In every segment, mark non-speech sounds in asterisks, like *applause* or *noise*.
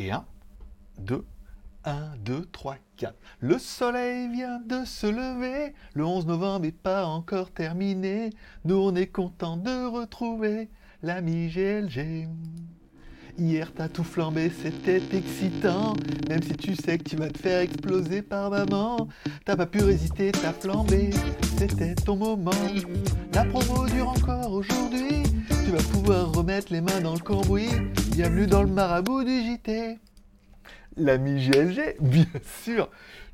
Et 1, 2, 1, 2, 3, 4. Le soleil vient de se lever, le 11 novembre n'est pas encore terminé. Nous on est content de retrouver l'ami GLG. Hier t'as tout flambé, c'était excitant. Même si tu sais que tu vas te faire exploser par maman, t'as pas pu résister, t'as flambé, c'était ton moment. La promo dure encore aujourd'hui, tu vas pouvoir remettre les mains dans le cambouis. Bienvenue dans le marabout du JT. L'ami GLG, bien sûr.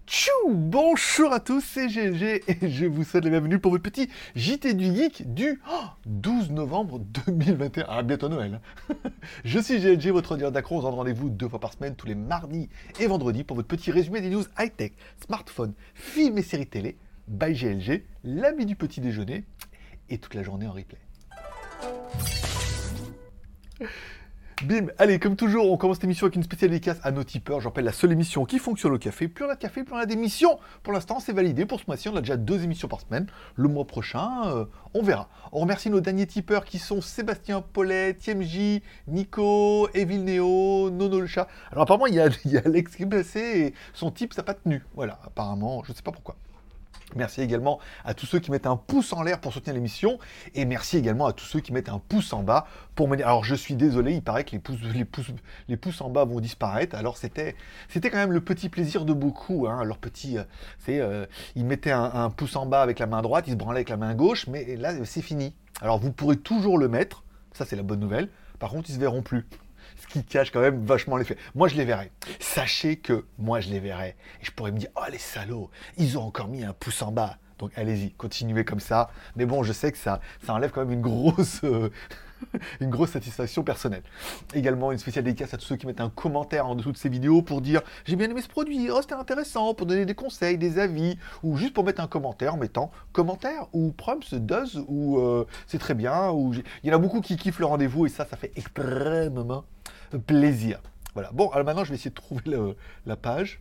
Tchou Bonjour à tous, c'est GLG et je vous souhaite la bienvenue pour votre petit JT du Geek du 12 novembre 2021. Ah, bientôt Noël. *laughs* je suis GLG, votre auditeur d'accro. On se rendez-vous deux fois par semaine, tous les mardis et vendredis, pour votre petit résumé des news high-tech, smartphone, films et séries télé. By GLG, l'ami du petit déjeuner et toute la journée en replay. Bim, allez, comme toujours, on commence l'émission avec une spéciale dédicace à nos tipeurs. Je rappelle la seule émission qui fonctionne au café. Plus on a de café, plus on a d'émissions. Pour l'instant, c'est validé. Pour ce mois-ci, on a déjà deux émissions par semaine. Le mois prochain, euh, on verra. On remercie nos derniers tipeurs qui sont Sébastien Paulet, TMJ, Nico, Evil Neo, Nono le chat. Alors apparemment, il y a, *laughs* il y a Alex qui est blessé et son type, ça n'a pas tenu. Voilà, apparemment, je ne sais pas pourquoi. Merci également à tous ceux qui mettent un pouce en l'air pour soutenir l'émission. Et merci également à tous ceux qui mettent un pouce en bas pour me dire. Alors je suis désolé, il paraît que les pouces, en bas vont disparaître. Alors c'était, quand même le petit plaisir de beaucoup. Hein. Petit, euh, c'est, euh, ils mettaient un, pouce en bas avec la main droite, ils se branlaient avec la main gauche, mais là c'est fini. Alors vous pourrez toujours le mettre. Ça c'est la bonne nouvelle. Par contre, ils se verront plus qui cache quand même vachement l'effet. Moi, je les verrai. Sachez que moi, je les verrai. Et je pourrais me dire, oh les salauds, ils ont encore mis un pouce en bas. Donc allez-y, continuez comme ça. Mais bon, je sais que ça, ça enlève quand même une grosse, euh, *laughs* une grosse satisfaction personnelle. Également, une spéciale dédicace à tous ceux qui mettent un commentaire en dessous de ces vidéos pour dire j'ai bien aimé ce produit, oh c'était intéressant, pour donner des conseils, des avis, ou juste pour mettre un commentaire en mettant commentaire, ou prompts, does, ou euh, c'est très bien, ou il y en a beaucoup qui kiffent le rendez-vous et ça, ça fait extrêmement plaisir. Voilà. Bon, alors maintenant, je vais essayer de trouver la page.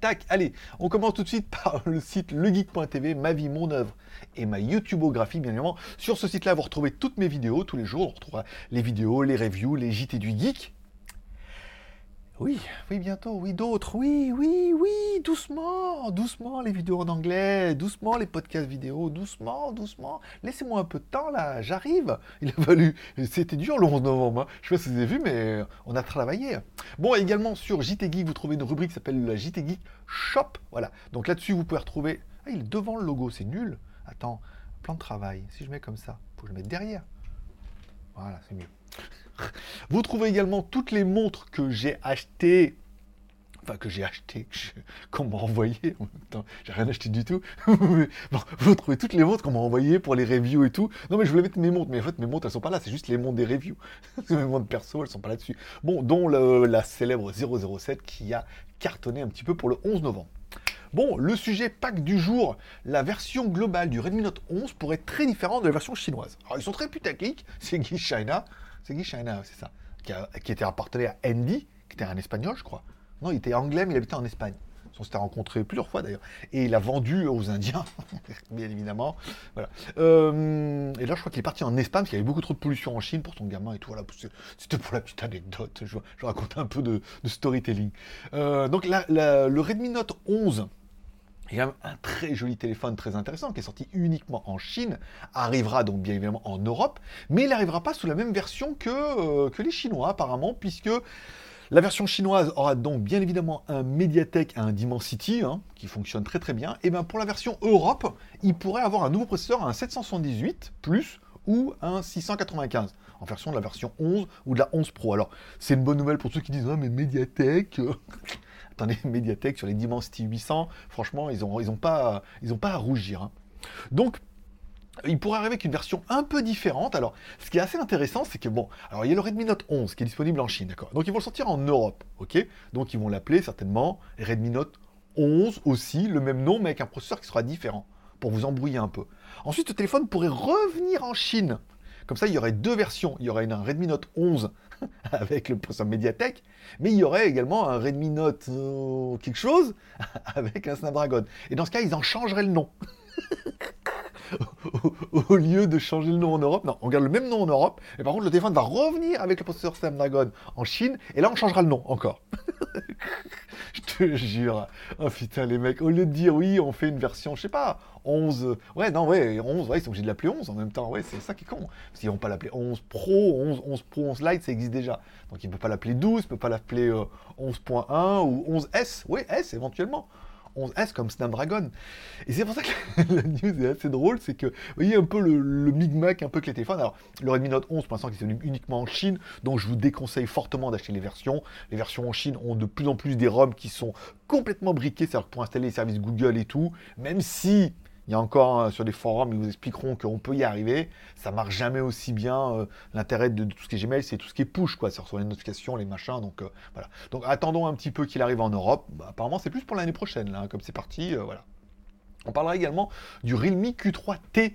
Tac, allez, on commence tout de suite *laughs* par le site legeek.tv, ma vie, mon œuvre et ma YouTubeographie, bien évidemment. Sur ce site-là, vous retrouvez toutes mes vidéos, tous les jours, on retrouvera les vidéos, les reviews, les JT du geek. Oui, oui, bientôt, oui, d'autres, oui, oui, oui, doucement, doucement les vidéos en anglais, doucement les podcasts vidéo, doucement, doucement. Laissez-moi un peu de temps là, j'arrive. Il a fallu, c'était dur le 11 novembre, hein. je sais pas si vous avez vu, mais on a travaillé. Bon, également sur JT vous trouvez une rubrique qui s'appelle la JT Shop. Voilà, donc là-dessus, vous pouvez retrouver. Ah, il est devant le logo, c'est nul. Attends, plan de travail. Si je mets comme ça, faut que je le mette derrière. Voilà, c'est mieux. Vous trouvez également toutes les montres que j'ai achetées. Enfin, que j'ai acheté, qu'on m'a envoyé. En même temps, j'ai rien acheté du tout. *laughs* vous trouvez toutes les montres qu'on m'a envoyées pour les reviews et tout. Non, mais je voulais mettre mes montres, mais en fait, mes montres, elles sont pas là. C'est juste les montres des reviews. *laughs* mes montres perso, elles sont pas là-dessus. Bon, dont le, la célèbre 007 qui a cartonné un petit peu pour le 11 novembre. Bon, le sujet pack du jour, la version globale du Redmi Note 11 pourrait être très différente de la version chinoise. Alors, ils sont très putaclic, c'est Guy China, c'est Guy China, c'est ça, qui, qui, était un partenaire Andy, qui était un espagnol, je crois. Non, il était anglais, mais il habitait en Espagne. On s'était rencontrés plusieurs fois d'ailleurs. Et il a vendu aux Indiens, *laughs* bien évidemment. Voilà. Euh, et là, je crois qu'il est parti en Espagne parce qu'il y avait beaucoup trop de pollution en Chine pour son gamin et tout. Voilà. C'était pour la petite anecdote. Je, raconte un peu de, storytelling. Euh, donc, le Redmi Note 11 il y a un très joli téléphone très intéressant qui est sorti uniquement en Chine, arrivera donc bien évidemment en Europe, mais il n'arrivera pas sous la même version que, euh, que les Chinois apparemment, puisque la version chinoise aura donc bien évidemment un Mediatek, un Dimensity, hein, qui fonctionne très très bien, et bien pour la version Europe, il pourrait avoir un nouveau processeur, un 778 plus ou un 695 en version de la version 11 ou de la 11 Pro. Alors, c'est une bonne nouvelle pour ceux qui disent Ah, mais Mediatek attendez, *laughs* Mediatek sur les Dimensity 800, franchement, ils n'ont ils ont pas, ils ont pas à rougir. Hein. Donc, il pourrait arriver avec une version un peu différente. Alors, ce qui est assez intéressant, c'est que bon, alors il y a le Redmi Note 11 qui est disponible en Chine, d'accord. Donc ils vont le sortir en Europe, ok. Donc ils vont l'appeler certainement Redmi Note 11 aussi, le même nom, mais avec un processeur qui sera différent pour vous embrouiller un peu. Ensuite, le téléphone pourrait revenir en Chine. Comme ça, il y aurait deux versions. Il y aurait un Redmi Note 11 *laughs* avec le processeur Mediatek, mais il y aurait également un Redmi Note euh, quelque chose *laughs* avec un Snapdragon. Et dans ce cas, ils en changeraient le nom. *laughs* *laughs* au, lieu de changer le nom en Europe, non, on garde le même nom en Europe, et par contre le téléphone va revenir avec le processeur Snapdragon en Chine, et là on changera le nom encore. *laughs* je te jure. Oh putain, les mecs, au lieu de dire oui, on fait une version, je sais pas, 11. Ouais, non, ouais, 11, ouais, ils sont obligés de l'appeler 11 en même temps. Ouais, c'est ça qui est con. Parce qu'ils vont pas l'appeler 11 Pro, 11, 11 Pro, 11 Lite, ça existe déjà. Donc ils ne peuvent pas l'appeler 12, ils ne peuvent pas l'appeler 11.1 euh, ou 11S. Oui, S éventuellement. 11S comme Snapdragon. Et c'est pour ça que *laughs* la news est assez drôle, c'est que vous voyez un peu le, le micmac un peu que les téléphones. Alors, le Redmi Note 11 pour l'instant qui est uniquement en Chine, donc je vous déconseille fortement d'acheter les versions. Les versions en Chine ont de plus en plus des ROM qui sont complètement briqués, c'est-à-dire pour installer les services Google et tout, même si il y a encore euh, sur des forums, ils vous expliqueront qu'on peut y arriver. Ça marche jamais aussi bien. Euh, l'intérêt de, tout ce qui est Gmail, c'est tout ce qui est push, quoi. C'est recevoir les notifications, les machins. Donc euh, voilà. Donc attendons un petit peu qu'il arrive en Europe. Bah, apparemment, c'est plus pour l'année prochaine, là, hein, comme c'est parti. voilà. On parlera également du Realme Q3T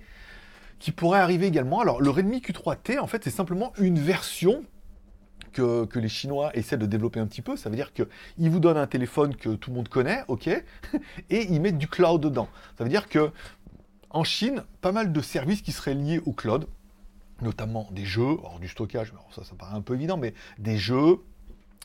qui pourrait arriver également. Alors le Realme Q3T, en fait, c'est simplement une version que, les Chinois essaient de développer un petit peu. Ça veut dire qu'ils vous donnent un téléphone que tout le monde connaît, ok, *laughs* et ils mettent du cloud dedans. Ça veut dire que en Chine, pas mal de services qui seraient liés au cloud, notamment des jeux, alors du stockage, ça, ça paraît un peu évident, mais des jeux,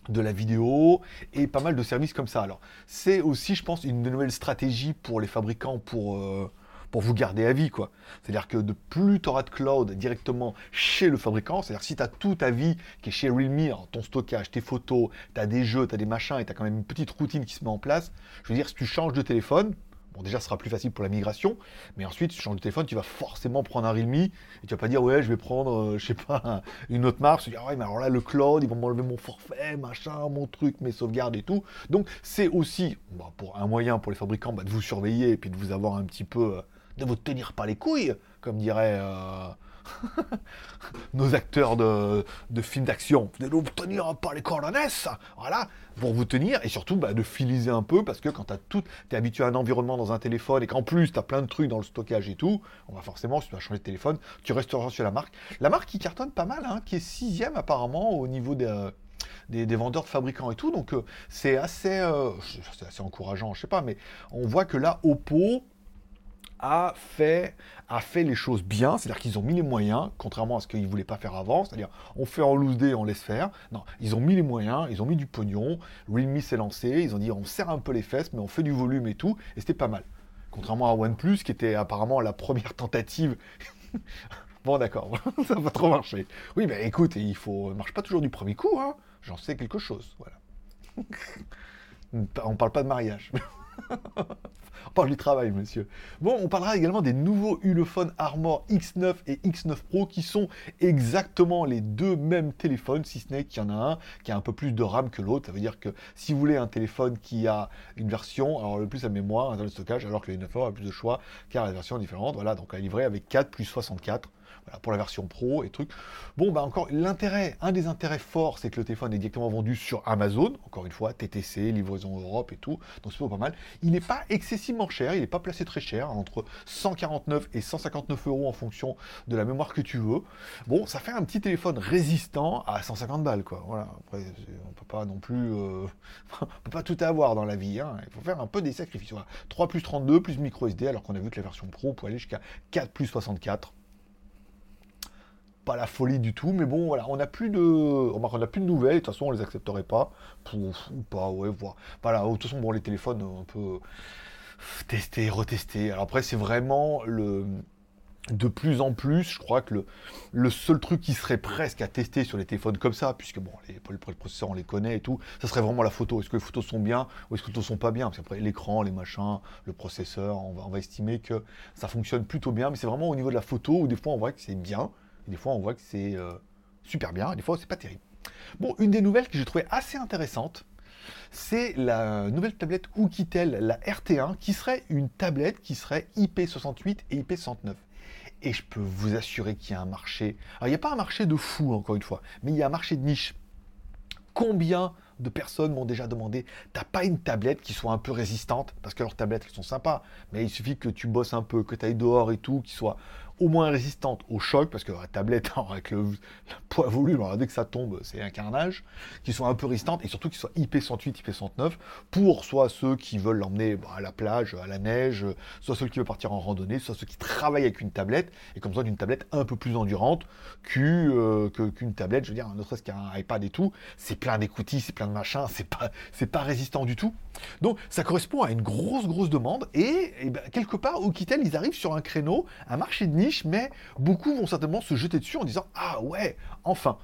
de la vidéo et pas mal de services comme ça. Alors, c'est aussi, je pense, une nouvelle stratégie pour les fabricants pour, euh, pour vous garder à vie, quoi. C'est-à-dire que de plus tu auras de cloud directement chez le fabricant, c'est-à-dire si tu as toute ta vie qui est chez Realme, ton stockage, tes photos, tu as des jeux, tu as des machins et tu as quand même une petite routine qui se met en place, je veux dire, si tu changes de téléphone, Bon, déjà, ce sera plus facile pour la migration, mais ensuite, si tu changes de téléphone, tu vas forcément prendre un Realme, et tu vas pas dire, ouais, je vais prendre, euh, je sais pas, *laughs* une autre marque, tu vas dire, ouais, mais alors là, le cloud, ils vont m'enlever mon forfait, machin, mon truc, mes sauvegardes et tout. Donc, c'est aussi, pour un moyen pour les fabricants, bah, de vous surveiller et puis de vous avoir un petit peu euh, de vous tenir par les couilles, comme diraient euh, *laughs* nos acteurs de, films d'action. De vous tenir par les coordonnées, voilà, pour vous tenir et surtout bah, de filiser un peu parce que quand tu tout, es habitué à un environnement dans un téléphone et qu'en plus tu as plein de trucs dans le stockage et tout, on va forcément, si tu vas changer de téléphone, tu resteras sur la marque. La marque qui cartonne pas mal, hein, qui est sixième apparemment au niveau des. Des, vendeurs de fabricants et tout. Donc euh, c'est assez, euh, assez encourageant, je sais pas, mais on voit que là, Oppo, a fait, les choses bien, c'est-à-dire qu'ils ont mis les moyens, contrairement à ce qu'ils ne voulaient pas faire avant, c'est-à-dire on fait en loose day, on laisse faire. Non, ils ont mis les moyens, ils ont mis du pognon, Realme s'est lancé, ils ont dit on serre un peu les fesses, mais on fait du volume et tout, et c'était pas mal. Contrairement à OnePlus, qui était apparemment la première tentative. *laughs* bon d'accord, *laughs* ça va trop marcher. Oui, mais écoute, il faut, marche pas toujours du premier coup, hein. J'en sais quelque chose, voilà. *laughs* on parle pas de mariage. On parle du travail, monsieur. Bon, on parlera également des nouveaux Ulefone Armor X9 et X9 Pro qui sont exactement les deux mêmes téléphones, si ce n'est qu'il y en a un qui a un peu plus de RAM que l'autre. Ça veut dire que si vous voulez un téléphone qui a une version, alors le plus à mémoire, un de stockage, alors que le 9 a plus de choix car la version est différente. Voilà, donc à livrer avec 4 plus 64 pour la version pro et trucs. Bon, bah encore, l'intérêt, un des intérêts forts, c'est que le téléphone est directement vendu sur Amazon, encore une fois, TTC, livraison Europe et tout, donc c'est pas mal. Il n'est pas excessivement cher, il n'est pas placé très cher, entre 149 et 159 euros en fonction de la mémoire que tu veux. Bon, ça fait un petit téléphone résistant à 150 balles, quoi. Voilà, après, on peut pas non plus... Euh, *laughs* on peut pas tout avoir dans la vie, hein. il faut faire un peu des sacrifices. 3 plus 32 plus micro SD, alors qu'on a vu que la version pro peut aller jusqu'à 4 plus 64 la folie du tout, mais bon, voilà, on n'a plus de, on n'a plus de nouvelles. de toute façon, on les accepterait pas, ou pas, ouais, voir. Voilà, de toute façon, bon, les téléphones, on peut tester, retester. Alors après, c'est vraiment le, de plus en plus, je crois que le, le, seul truc qui serait presque à tester sur les téléphones comme ça, puisque bon, les, les processeurs on les connaît et tout, ça serait vraiment la photo. Est-ce que les photos sont bien ou est-ce que les photos sont pas bien? Parce qu'après l'écran, les machins, le processeur, on va, on va estimer que ça fonctionne plutôt bien, mais c'est vraiment au niveau de la photo où des fois on voit que c'est bien, des fois, on voit que c'est euh, super bien, des fois, c'est pas terrible. Bon, une des nouvelles que j'ai trouvé assez intéressante, c'est la nouvelle tablette Oukitel, la RT1, qui serait une tablette qui serait IP68 et IP69. Et je peux vous assurer qu'il y a un marché. Alors, il n'y a pas un marché de fou, encore une fois, mais il y a un marché de niche. Combien de personnes m'ont déjà demandé T'as pas une tablette qui soit un peu résistante? Parce que leurs tablettes, elles sont sympas, mais il suffit que tu bosses un peu, que tu ailles dehors et tout, qui soit au moins résistante au choc, parce que la tablette, *laughs* avec le, poids volume, dès que ça tombe, c'est un carnage, qui soit un peu résistante et surtout qui soit IP108, IP109, pour soit ceux qui veulent l'emmener bah, à la plage, à la neige, soit ceux qui veulent partir en randonnée, soit ceux qui travaillent avec une tablette et comme ça d'une tablette un peu plus endurante euh, qu'une tablette, je veux dire, ne serait-ce qu'un iPad et tout, c'est plein d'écoutilles, c'est plein de machins, c'est pas, pas résistant du tout. Donc ça correspond à une grosse, grosse demande et, ben, quelque part, au Kitel, ils arrivent sur un créneau, un marché de mais beaucoup vont certainement se jeter dessus en disant Ah ouais, enfin.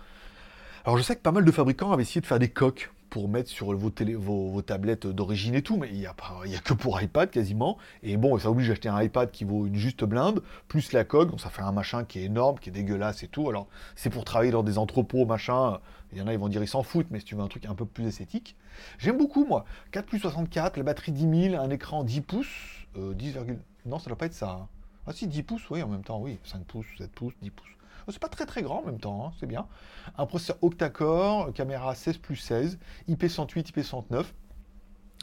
Alors je sais que pas mal de fabricants avaient essayé de faire des coques pour mettre sur vos, télé, vos, tablettes d'origine et tout, mais il n'y a, a que pour iPad quasiment. Et bon, ça oblige d'acheter un iPad qui vaut une juste blinde, plus la coque, donc ça fait un machin qui est énorme, qui est dégueulasse et tout. Alors c'est pour travailler dans des entrepôts, machin. Il y en a, ils vont dire ils s'en foutent, mais si tu veux un truc un peu plus esthétique. J'aime beaucoup, moi. 4 plus 64, la batterie 10 000, un écran 10 pouces, 10, euh, non, ça doit pas être ça. Hein. Ah si, 10 pouces, oui, en même temps, oui. 5 pouces, 7 pouces, 10 pouces. Oh, c'est pas très très grand en même temps, hein, c'est bien. Un processeur octa-core, caméra 16 plus 16, IP108, IP109.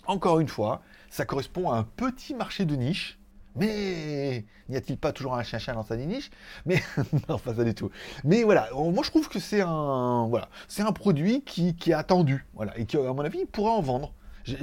Encore une fois, ça correspond à un petit marché de niche. Mais n'y a-t-il pas toujours un chien-chien dans sa niche? Mais *laughs* non, pas ça du tout. Mais voilà, moi je trouve que c'est un voilà, c'est un produit qui, est attendu, voilà, et qui à mon avis il pourrait en vendre.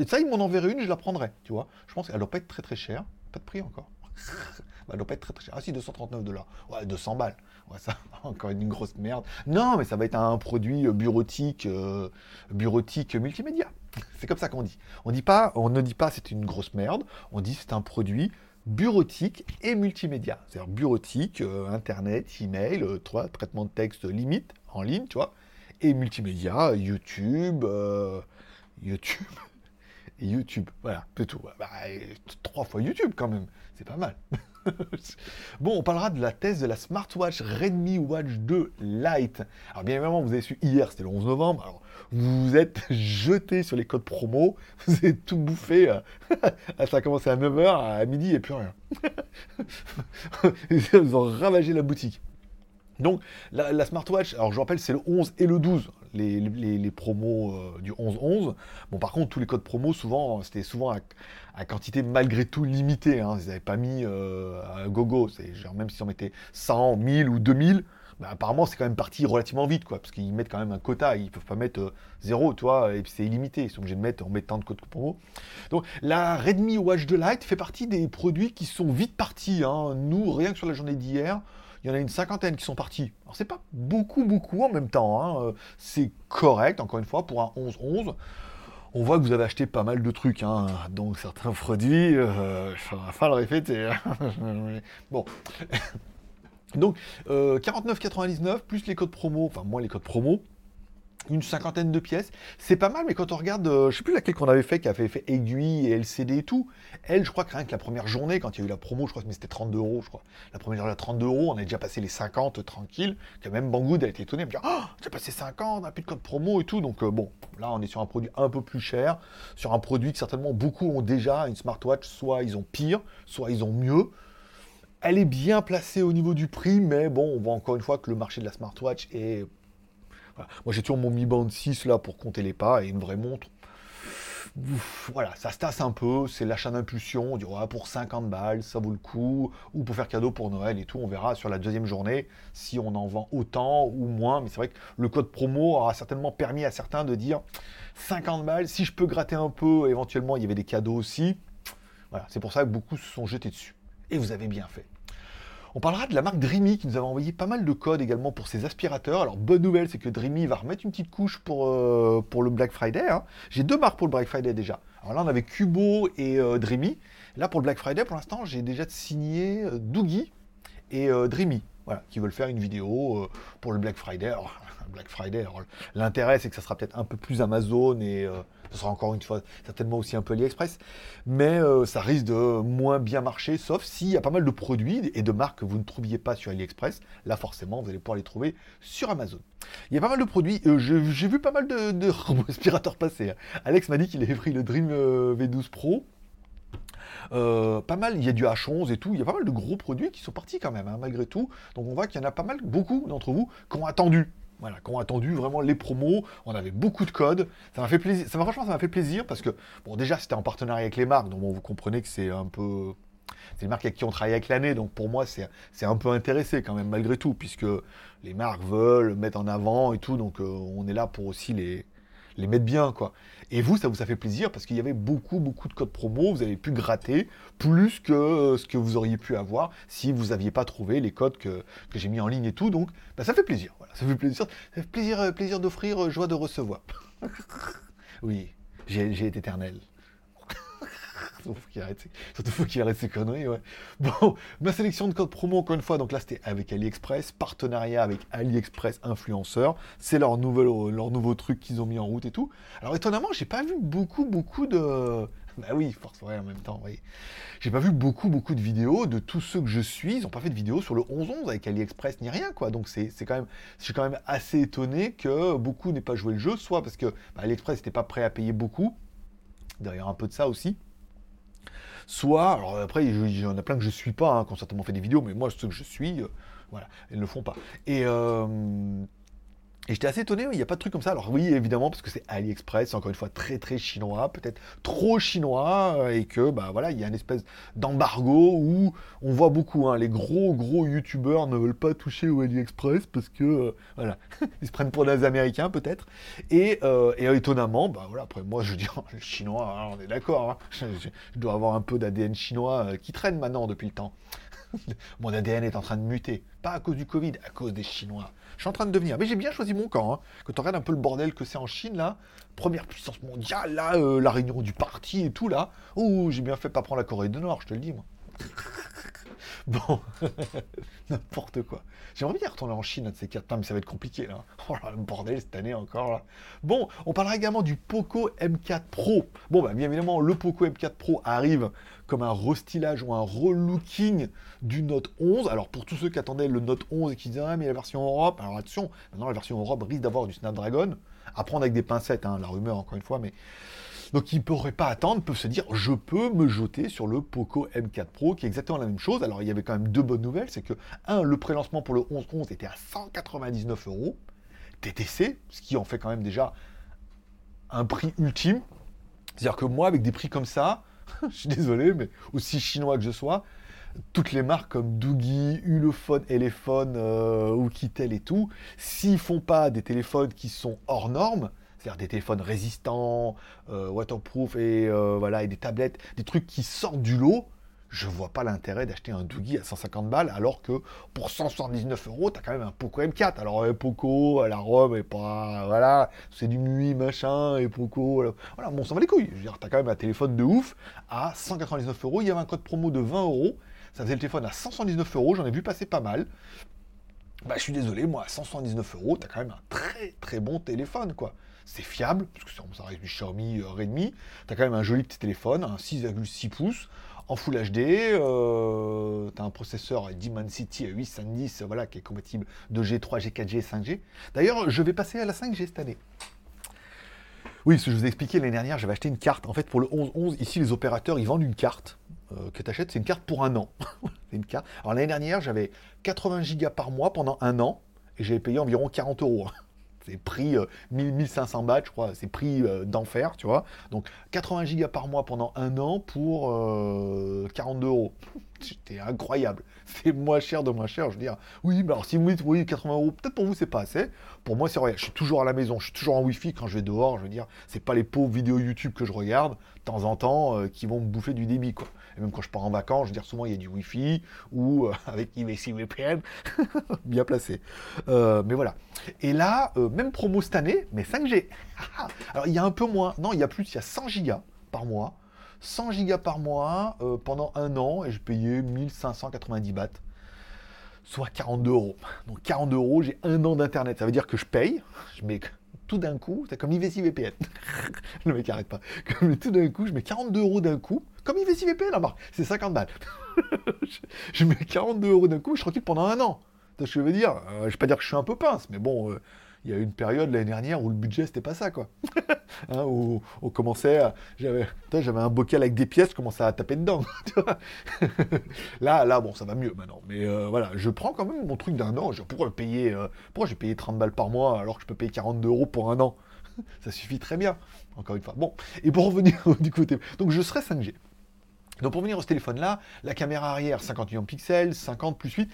Ça, il m'en enverrait une, je la prendrais, tu vois. Je pense qu'elle doit pas être très très chère, pas de prix encore. *laughs* elle doit pas être très très. Ah si, 239 dollars. Ouais, 200 balles. Ouais, ça, *laughs* encore une grosse merde. Non, mais ça va être un produit euh, bureautique, euh, bureautique multimédia. *laughs* C'est comme ça qu'on dit. On ne dit pas c'est une grosse merde. On dit c'est un produit bureautique et multimédia. C'est-à-dire bureautique, euh, internet, email, toi, traitement de texte limite en ligne, tu vois, et multimédia, YouTube, YouTube. *laughs* YouTube. Voilà, c'est tout. Bah, trois fois YouTube quand même, c'est pas mal. Bon, on parlera de la thèse de la smartwatch Redmi Watch 2 Lite. Alors bien évidemment, vous avez su hier, c'était le 11 novembre. Vous vous êtes *laughs* jeté sur les codes promo, *laughs* vous avez tout bouffé. Euh, *laughs* ça a commencé à 9h, à midi et plus rien. Ils ont ravagé la boutique. Donc, la, smartwatch, alors je rappelle, c'est le 11 et le 12, les, promos euh, du 11-11. Bon, par contre, tous les codes promos, souvent, c'était souvent à, quantité malgré tout limitée. Hein. Ils n'avaient pas mis euh, un gogo. Genre, même si on mettait 100, 1000 ou 2000, bah, apparemment, c'est quand même parti relativement vite, quoi, parce qu'ils mettent quand même un quota. Ils peuvent pas mettre euh, zéro, toi, et puis c'est illimité. Ils sont obligés de mettre, on met tant de codes promo. Donc, la Redmi Watch 2 Lite fait partie des produits qui sont vite partis. Hein. Nous, rien que sur la journée d'hier, il y en a une cinquantaine qui sont partis. Alors c'est pas beaucoup, beaucoup en même temps. Hein. Euh, c'est correct, encore une fois, pour un 11-11. On voit que vous avez acheté pas mal de trucs, hein. donc certains produits, euh, je pas le répéter. *laughs* bon. *laughs* donc, 49,99 euh, plus les codes promo, enfin moins les codes promo, une cinquantaine de pièces. C'est pas mal, mais quand on regarde, euh, je sais plus laquelle qu'on avait fait, qui avait fait aiguille et LCD et tout, elle, je crois que rien que la première journée, quand il y a eu la promo, je crois que c'était 32 euros, je crois. La première journée à 32 euros, on a déjà passé les 50 tranquille. Que même Banggood a été étonné, elle me dit Oh, j'ai passé 50, on n'a plus de code promo et tout. Donc euh, bon, là, on est sur un produit un peu plus cher, sur un produit que certainement beaucoup ont déjà, une smartwatch, soit ils ont pire, soit ils ont mieux. Elle est bien placée au niveau du prix, mais bon, on voit encore une fois que le marché de la smartwatch est moi, j'ai toujours mon Mi Band 6 là pour compter les pas et une vraie montre. voilà, ça se tasse un peu, c'est l'achat d'impulsion, on dit pour 50 balles, ça vaut le coup, ou pour faire cadeau pour Noël et tout, on verra sur la deuxième journée si on en vend autant ou moins, mais c'est vrai que le code promo aura certainement permis à certains de dire 50 balles, si je peux gratter un peu, éventuellement il y avait des cadeaux aussi, voilà, c'est pour ça que beaucoup se sont jetés dessus. Et vous avez bien fait. On parlera de la marque Dreamy qui nous avait envoyé pas mal de codes également pour ses aspirateurs. Alors bonne nouvelle, c'est que Dreamy va remettre une petite couche pour, euh, le Black Friday. Hein. J'ai deux marques pour le Black Friday déjà. Alors là on avait Cubo et euh, Dreamy. Là pour le Black Friday pour l'instant j'ai déjà signé euh, Doogie et Dreamy. Voilà, qui veulent faire une vidéo pour le Black Friday. Alors, *laughs* Black Friday, l'intérêt c'est que ça sera peut-être un peu plus Amazon et ce sera encore une fois certainement aussi un peu AliExpress, mais euh, ça risque de moins bien marcher, sauf s'il y a pas mal de produits et de marques que vous ne trouviez pas sur AliExpress. Là, forcément, vous allez pouvoir les trouver sur Amazon. Il y a pas mal de produits. Euh, j'ai vu pas mal de, *laughs* aspirateurs passer. Hein. Alex m'a dit qu'il avait pris le Dream euh, V12 Pro. pas mal, il y a du H11 et tout, il y a pas mal de gros produits qui sont partis quand même, hein, malgré tout. Donc on voit qu'il y en a pas mal, beaucoup d'entre vous, qui ont attendu Voilà, qui ont attendu vraiment les promos. On avait beaucoup de codes. Ça m'a fait plaisir. Ça m'a franchement, ça m'a fait plaisir parce que bon, déjà c'était en partenariat avec les marques, donc vous comprenez que c'est un peu c'est les marques avec qui on travaille avec l'année, donc pour moi, c'est un peu intéressé quand même, malgré tout, puisque les marques veulent mettre en avant et tout, donc euh, on est là pour aussi les, les mettre bien, quoi. Et vous, ça vous a fait plaisir parce qu'il y avait beaucoup, beaucoup de codes promo. Vous avez pu gratter plus que euh, ce que vous auriez pu avoir si vous n'aviez pas trouvé les codes que, j'ai mis en ligne et tout. Donc, bah, ça fait plaisir. Voilà, ça fait plaisir, plaisir, euh, plaisir d'offrir, joie de recevoir. *laughs* oui, j'ai été éternel. Surtout qu'il arrête, faut qu'il arrête ses conneries, ouais. Bon, ma sélection de codes promo, encore une fois, donc là c'était avec AliExpress, partenariat avec AliExpress Influenceurs. C'est leur, leur nouveau truc qu'ils ont mis en route et tout. Alors étonnamment, j'ai pas vu beaucoup, beaucoup de. *laughs* Bah oui, force ouais, en même temps, oui. J'ai pas vu beaucoup, beaucoup de vidéos de tous ceux que je suis. Ils ont pas fait de vidéos sur le 11-11 avec AliExpress ni rien, quoi. Donc c'est quand même, je suis quand même assez étonné que beaucoup n'aient pas joué le jeu, soit parce que bah, AliExpress n'était pas prêt à payer beaucoup. D'ailleurs, un peu de ça aussi. Soit, alors après, il y en a plein que je suis pas, hein, certainement fait des vidéos, mais moi, ceux que je suis, euh, voilà, ils ne le font pas. Et, euh, et j'étais assez étonné, il n'y a pas de truc comme ça. Alors oui, évidemment, parce que c'est AliExpress, encore une fois très très chinois, peut-être trop chinois, euh, et que bah voilà, il y a une espèce d'embargo où on voit beaucoup, hein, les gros gros youtubeurs ne veulent pas toucher au AliExpress parce que euh, voilà, *laughs* ils se prennent pour des Américains peut-être. Et, euh, étonnamment, bah voilà, après moi je dis *laughs* Chinois, hein, on est d'accord, hein. je, dois avoir un peu d'ADN chinois qui traîne maintenant depuis le temps. *laughs* Mon ADN est en train de muter, pas à cause du Covid, à cause des Chinois. Je suis en train de devenir. Mais j'ai bien choisi mon camp. Hein. Quand on regarde un peu le bordel que c'est en Chine, là, première puissance mondiale, là, euh, la réunion du parti et tout, là. Oh, j'ai bien fait pas prendre la Corée du Nord, je te le dis, moi. *laughs* bon, *laughs* n'importe quoi. J'ai envie retourner en Chine, de ces quatre mais ça va être compliqué, là. *laughs* Oh là, le bordel cette année encore, là. Bon, on parlera également du Poco M4 Pro. Bon, bah, bien évidemment, le Poco M4 Pro arrive comme un restylage ou un relooking du Note 11. Alors pour tous ceux qui attendaient le Note 11 et qui disaient ah mais la version Europe, alors attention, maintenant la version Europe risque d'avoir du Snapdragon, à prendre avec des pincettes, hein, la rumeur encore une fois, mais donc ils ne pourraient pas attendre, peuvent se dire je peux me jeter sur le Poco M4 Pro qui est exactement la même chose. Alors il y avait quand même deux bonnes nouvelles, c'est que un, le prélancement pour le 11-11 était à 199 euros TTC, ce qui en fait quand même déjà un prix ultime. C'est-à-dire que moi, avec des prix comme ça, *laughs* je suis désolé, mais aussi chinois que je sois, toutes les marques comme Doogie, Ulefone, Elephone, euh, et tout, s'ils font pas des téléphones qui sont hors normes, c'est-à-dire des téléphones résistants, euh, waterproof et euh, voilà et des tablettes, des trucs qui sortent du lot, je vois pas l'intérêt d'acheter un Doogie à 150 balles alors que pour 179 euros, tu as quand même un Poco M4. Alors Poco, la ROM est pas. Voilà, c'est du nuit machin, et Poco. Voilà, bon, ça va les couilles. Je veux dire, as quand même un téléphone de ouf à 199 euros. Il y avait un code promo de 20 euros. Ça faisait le téléphone à 179 euros. J'en ai vu passer pas mal. Bah, je suis désolé, moi, à 179 euros, tu as quand même un très très bon téléphone, quoi. C'est fiable, parce que ça reste du Xiaomi euh, Redmi. Tu as quand même un joli petit téléphone, un 6,6 pouces en Full HD. Euh, tu as un processeur Dimensity 810 voilà, qui est compatible 2G, 3G, 4G et 5G. D'ailleurs, je vais passer à la 5G cette année. Oui, ce que je vous ai expliqué l'année dernière, j'avais acheté une carte. En fait, pour le 11-11, ici, les opérateurs, ils vendent une carte euh, que tu achètes. C'est une carte pour un an. *laughs* une carte. Alors, l'année dernière, j'avais 80 gigas par mois pendant un an et j'avais payé environ 40 euros. C'est 1500 euh, bahts, je crois, c'est prix euh, d'enfer, tu vois. Donc 80 gigas par mois pendant un an pour 42 euros. *laughs* C'était incroyable. C'est moins cher de moins cher, je veux dire. Oui, mais alors si vous dites, oui, 80 euros, peut-être pour vous, c'est pas assez. Pour moi, c'est vrai. Je suis toujours à la maison, je suis toujours en Wi-Fi quand je vais dehors, je veux dire. C'est pas les pauvres vidéos YouTube que je regarde, de temps en temps, euh, qui vont me bouffer du débit, quoi. Même quand je pars en vacances, je veux dire, souvent, il y a du Wi-Fi ou euh, avec IVC VPN, *laughs* bien placé. Euh, mais voilà. Et là, même promo cette année, mais 5G. alors, il y a un peu moins. Non, il y a plus, il y a 100 gigas par mois. 100 gigas par mois euh, pendant un an et je payais 1590 bahts, soit 42 euros. Donc 42 euros, j'ai un an d'internet. Ça veut dire que je paye, je mets tout d'un coup, c'est comme IVC VPN. *laughs* Le mec arrête pas. Comme tout d'un coup, je mets 42 euros d'un coup, comme IVC VPN, marque, c'est 50 balles. *laughs* je mets 42 euros d'un coup, je suis tranquille pendant un an. ce que je veux dire? Euh, je vais pas dire que je suis un peu pince, mais bon, euh, il y a eu une période l'année dernière où le budget c'était pas ça quoi. *laughs* Hein, on commençait. J'avais un bocal avec des pièces, je commençais à taper dedans. *laughs* là, là, bon, ça va mieux maintenant. Mais euh, voilà, je prends quand même mon truc d'un an. Je, pourquoi payer euh, Pourquoi j'ai payé 30 balles par mois alors que je peux payer 42 euros pour un an? *laughs* Ça suffit très bien, encore une fois. Bon, et pour revenir du côté... Donc je serai 5G. Donc pour venir à ce téléphone-là, la caméra arrière 50 millions de pixels, 50 plus 8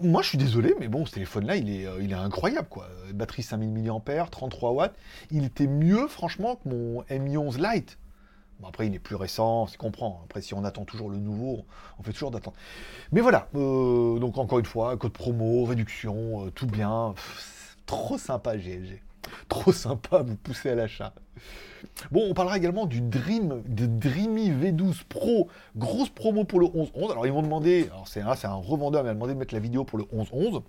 moi, je suis désolé, mais bon, ce téléphone-là, il est, euh, il est incroyable, quoi. Batterie 5000 mAh, 33 watts. Il était mieux, franchement, que mon Mi 11 Lite. Bon, après, il est plus récent, c'est comprend. Après, si on attend toujours le nouveau, on fait toujours d'attendre. Mais voilà, euh, donc encore une fois, code promo, réduction, euh, tout bien. trop sympa, GLG. *laughs* Trop sympa, vous poussez à l'achat. Bon, on parlera également du Dream, de Dreamy V12 Pro, grosse promo pour le 11-11. Alors ils m'ont demandé, alors c'est un, un revendeur, il m'a demandé de mettre la vidéo pour le 11-11.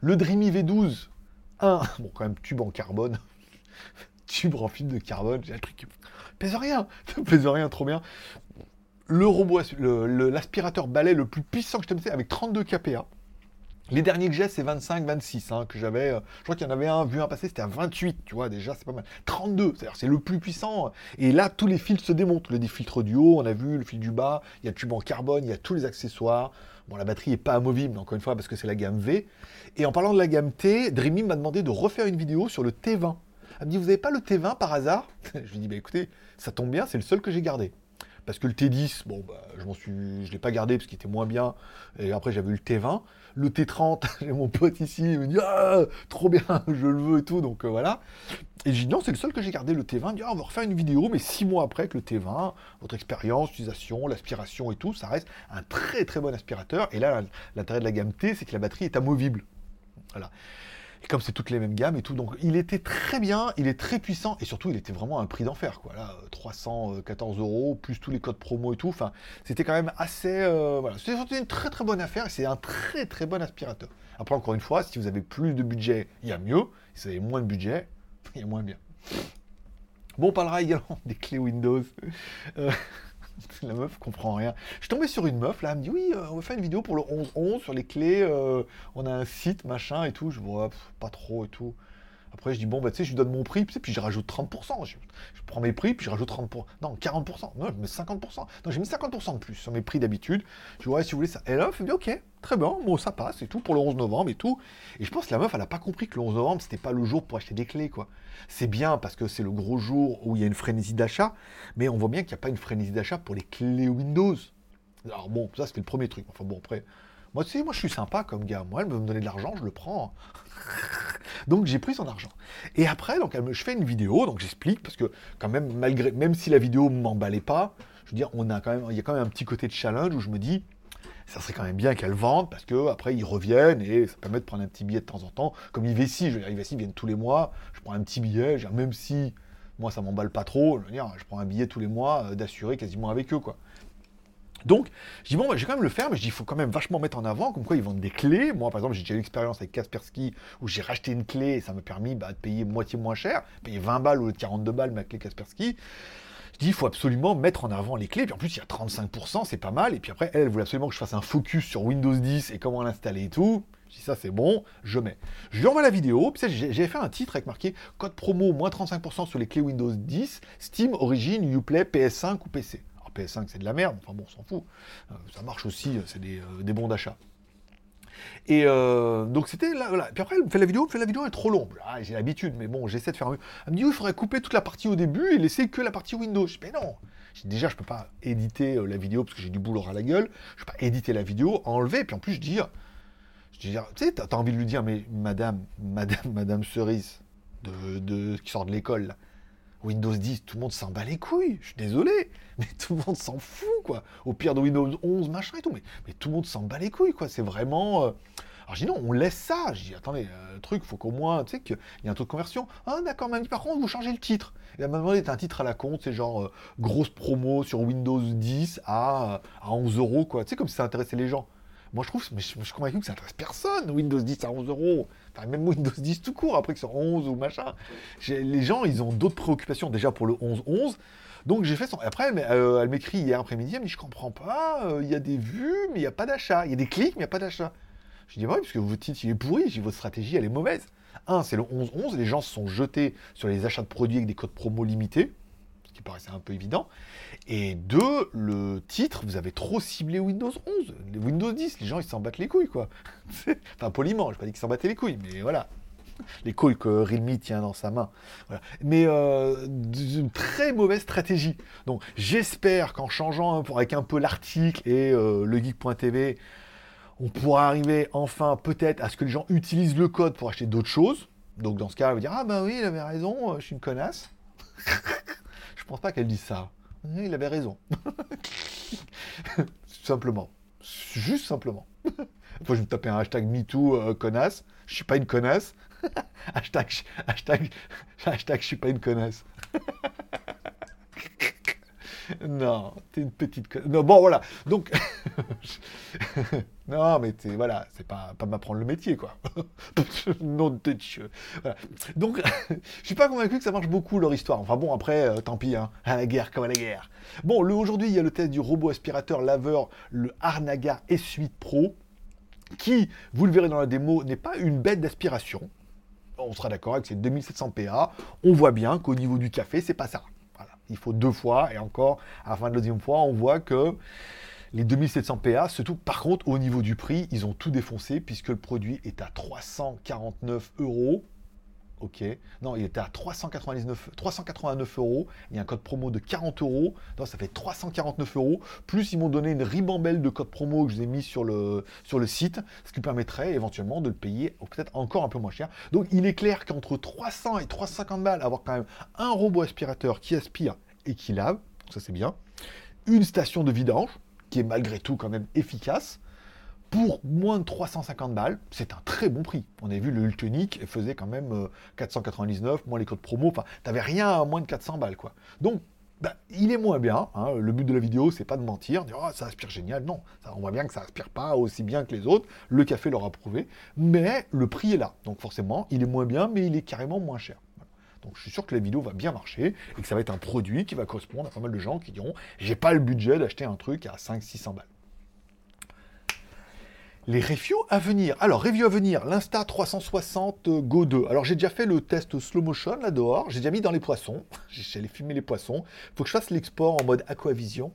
Le Dreamy V12, 1, *laughs* bon quand même tube en carbone, *laughs* tube en fil de carbone, j'ai un truc qui pèse rien, ça pèse rien, trop bien. Le robot, l'aspirateur balai le plus puissant que je t'ai avec 32 kPa. Les derniers que j'ai, c'est 25, 26, hein, que j'avais. Euh, je crois qu'il y en avait un vu un passé, c'était à 28, tu vois, déjà, c'est pas mal. 32, c'est-à-dire c'est le plus puissant. Et là, tous les fils se démontent. Le filtre du haut, on a vu, le fil du bas, il y a le tube en carbone, il y a tous les accessoires. Bon, la batterie n'est pas amovible, encore une fois, parce que c'est la gamme V. Et en parlant de la gamme T, Dreamy m'a demandé de refaire une vidéo sur le T20. Elle me dit, vous n'avez pas le T20 par hasard *laughs* Je lui dis, bah écoutez, ça tombe bien, c'est le seul que j'ai gardé. Parce que le T10, bon, bah, je m'en suis, je l'ai pas gardé parce qu'il était moins bien. Et après, j'avais eu le T20. Le T30, *laughs* j'ai mon pote ici, il me dit ah, trop bien, *laughs* je le veux et tout. Donc euh, voilà. Et j'ai dit non, c'est le seul que j'ai gardé le T20. Il dit ah, on va refaire une vidéo, mais six mois après que le T20, votre expérience, l'utilisation, l'aspiration et tout, ça reste un très très bon aspirateur. Et là, l'intérêt de la gamme T, c'est que la batterie est amovible. Voilà. Et comme c'est toutes les mêmes gammes et tout, donc il était très bien, il est très puissant, et surtout il était vraiment un prix d'enfer, quoi. Là, 314 euros, plus tous les codes promo et tout, enfin, c'était quand même assez... Euh, voilà, c'était une très très bonne affaire, et c'est un très très bon aspirateur. Après, encore une fois, si vous avez plus de budget, il y a mieux, si vous avez moins de budget, *laughs* il y a moins bien. Bon, on parlera également *laughs* des clés Windows. Euh, *laughs* la meuf comprend rien. Je suis tombé sur une meuf, là, elle me dit oui, euh, on va faire une vidéo pour le 11-11 sur les clés, euh, on a un site, machin et tout. Je vois, pas trop et tout. Après, je dis, bon, bah, tu sais, je lui donne mon prix, puis je rajoute 30%. Je, prends mes prix, puis je rajoute 30%. Non, 40%. Non, je mets 50%. Non, j'ai mis 50% de plus sur mes prix d'habitude. Je ouais, si vous voulez ça. Et là, elle me dit, ok, très bien, bon, ça passe et tout, pour le 11 novembre et tout. Et je pense que la meuf, elle a pas compris que le 11 novembre, c'était pas le jour pour acheter des clés, quoi. C'est bien parce que c'est le gros jour où il y a une frénésie d'achat, mais on voit bien qu'il n'y a pas une frénésie d'achat pour les clés Windows. Alors bon, ça, c'était le premier truc. Enfin bon, après. Moi, tu sais, moi, je suis sympa comme gars. Moi, elle veut me donner de l'argent, je le prends. *laughs* donc, j'ai pris son argent. Et après, donc, elle me, je fais une vidéo, donc j'explique, parce que quand même, malgré, même si la vidéo ne m'emballait pas, je veux dire, on a quand même, il y a quand même un petit côté de challenge où je me dis, ça serait quand même bien qu'elle vende, parce que après ils reviennent et ça permet de prendre un petit billet de temps en temps. Comme Ivessi, je veux dire, Ivessi viennent tous les mois, je prends un petit billet, même si moi ça m'emballe pas trop, je veux dire, je prends un billet tous les mois euh, d'assurer quasiment avec eux, quoi. Donc, je dis, bon, je vais quand même le faire, mais je dis, il faut quand même vachement mettre en avant, comme quoi ils vendent des clés. Moi, par exemple, j'ai déjà eu l'expérience avec Kaspersky où j'ai racheté une clé et ça m'a permis bah, de payer moitié moins cher, payer 20 balles ou 42 balles ma clé Kaspersky. Je dis, il faut absolument mettre en avant les clés. Puis en plus, il y a 35%, c'est pas mal. Et puis après, elle, voulait absolument que je fasse un focus sur Windows 10 et comment l'installer et tout. Je dis, ça, c'est bon, je mets. Je lui envoie la vidéo. Puis j'ai fait un titre avec marqué code promo moins 35% sur les clés Windows 10, Steam, Origin, Uplay, PS5 ou PC. PS5 c'est de la merde, enfin bon, on s'en fout. Euh, ça marche aussi, euh, c'est euh, des, bons d'achat. Et donc c'était là, voilà. Puis après, elle me fait la vidéo, elle me fait la vidéo, elle est trop longue. Ah, j'ai l'habitude, mais bon, j'essaie de faire mieux. Elle me dit, oui, il faudrait couper toute la partie au début et laisser que la partie Windows. Je dis, mais non. déjà, je peux pas éditer la vidéo parce que j'ai du boulot à la gueule. Je peux pas éditer la vidéo, enlever, puis en plus, je dis, je tu sais, t'as as envie de lui dire, mais madame, madame, madame Cerise, de, de qui sort de l'école, là Windows 10, tout le monde s'en bat les couilles. Je suis désolé, *laughs* mais tout le monde s'en fout, quoi. Au pire de Windows 11, machin et tout, mais, tout le monde s'en bat les couilles, quoi. C'est vraiment. Euh, alors je dis non, on laisse ça. Je dis attendez, euh, le truc, faut qu'au moins, tu sais, qu'il y a un taux de conversion. Ah d'accord, mais par contre, vous changez le titre. Et elle m'a demandé un titre à la compte, c'est genre euh, grosse promo sur Windows 10 à, à 11 euros, quoi. Tu sais, comme si ça intéressait les gens. Moi, je trouve, mais je, suis convaincu que ça intéresse personne, Windows 10 à 11 euros. Enfin, même Windows 10 tout court, après que sur 11 ou machin. Les gens, ils ont d'autres préoccupations déjà pour le 11-11. Donc j'ai fait son. Après, elle euh, m'écrit hier après-midi, elle me dit Je comprends pas, euh, il y a des vues, mais il n'y a pas d'achat. Il y a des clics, mais il n'y a pas d'achat. Je dis bah Oui, parce que votre titre, il est pourri, votre stratégie, elle est mauvaise. Un, c'est le 11-11, les gens se sont jetés sur les achats de produits avec des codes promo limités, qui paraissait un peu évident. Et deux, le titre, vous avez trop ciblé Windows 11. Windows 10, les gens, ils s'en battent les couilles, quoi. *laughs* enfin, poliment, je pas dit qu'ils s'en battaient les couilles, mais voilà. Les couilles que Realme tient dans sa main. Mais euh, une très mauvaise stratégie. Donc, j'espère qu'en changeant un avec un peu l'article et euh, le geek.tv, on pourra arriver enfin peut-être à ce que les gens utilisent le code pour acheter d'autres choses. Donc dans ce cas, va dire Ah ben oui, il avait raison, euh, je suis une connasse. *laughs* pense pas qu'elle dise ça. Il avait raison. *laughs* simplement. Juste simplement. *laughs* Faut je me taper un hashtag MeToo euh, connasse. Je suis pas une connasse. *laughs* hashtag, hashtag, hashtag je suis pas une connasse. Non, t'es une petite. Non, bon voilà. Donc. *laughs* Non, mais voilà, c'est pas, pas m'apprendre le métier, quoi. *laughs* non de Dieu. Donc, *laughs* je suis pas convaincu que ça marche beaucoup, leur histoire. Enfin bon, après, euh, tant pis, hein. à la guerre comme à la guerre. Bon, aujourd'hui, il y a le test du robot aspirateur laveur, le Arnaga S8 Pro, qui, vous le verrez dans la démo, n'est pas une bête d'aspiration. On sera d'accord avec ces 2700 PA. On voit bien qu'au niveau du café, c'est pas ça. Il faut deux fois, et encore, à la fin de la deuxième fois, on voit que les 2700 PA, surtout par contre au niveau du prix, ils ont tout défoncé puisque le produit est à 349 euros. Ok. Non, il était à 399, 389 euros. Il y a un code promo de 40 euros. Donc ça fait 349 euros. Plus ils m'ont donné une ribambelle de code promo que je vous ai mis sur le, sur le site, ce qui permettrait éventuellement de le payer peut-être encore un peu moins cher. Donc il est clair qu'entre 300 et 350 balles, avoir quand même un robot aspirateur qui aspire et qui lave, ça c'est bien. Une station de vidange, qui est malgré tout quand même efficace. Pour moins de 350 balles, c'est un très bon prix. On a vu le Ultonic faisait quand même 499, euh, moins les codes promo. Enfin, t'avais rien à moins de 400 balles, quoi. Donc, bah, il est moins bien. Hein. Le but de la vidéo, c'est pas de mentir, dire oh, ça aspire génial. Non, on voit bien que ça aspire pas aussi bien que les autres. Le café l'aura prouvé. Mais le prix est là. Donc forcément, il est moins bien, mais il est carrément moins cher. Donc je suis sûr que la vidéo va bien marcher et que ça va être un produit qui va correspondre à pas mal de gens qui diront j'ai pas le budget d'acheter un truc à 500-600 balles. Les reviews à venir. Alors, review à venir, l'Insta 360 Go 2. Alors, j'ai déjà fait le test slow motion là dehors. J'ai déjà mis dans les poissons. *laughs* J'allais filmer les poissons. Faut que je fasse l'export en mode aquavision.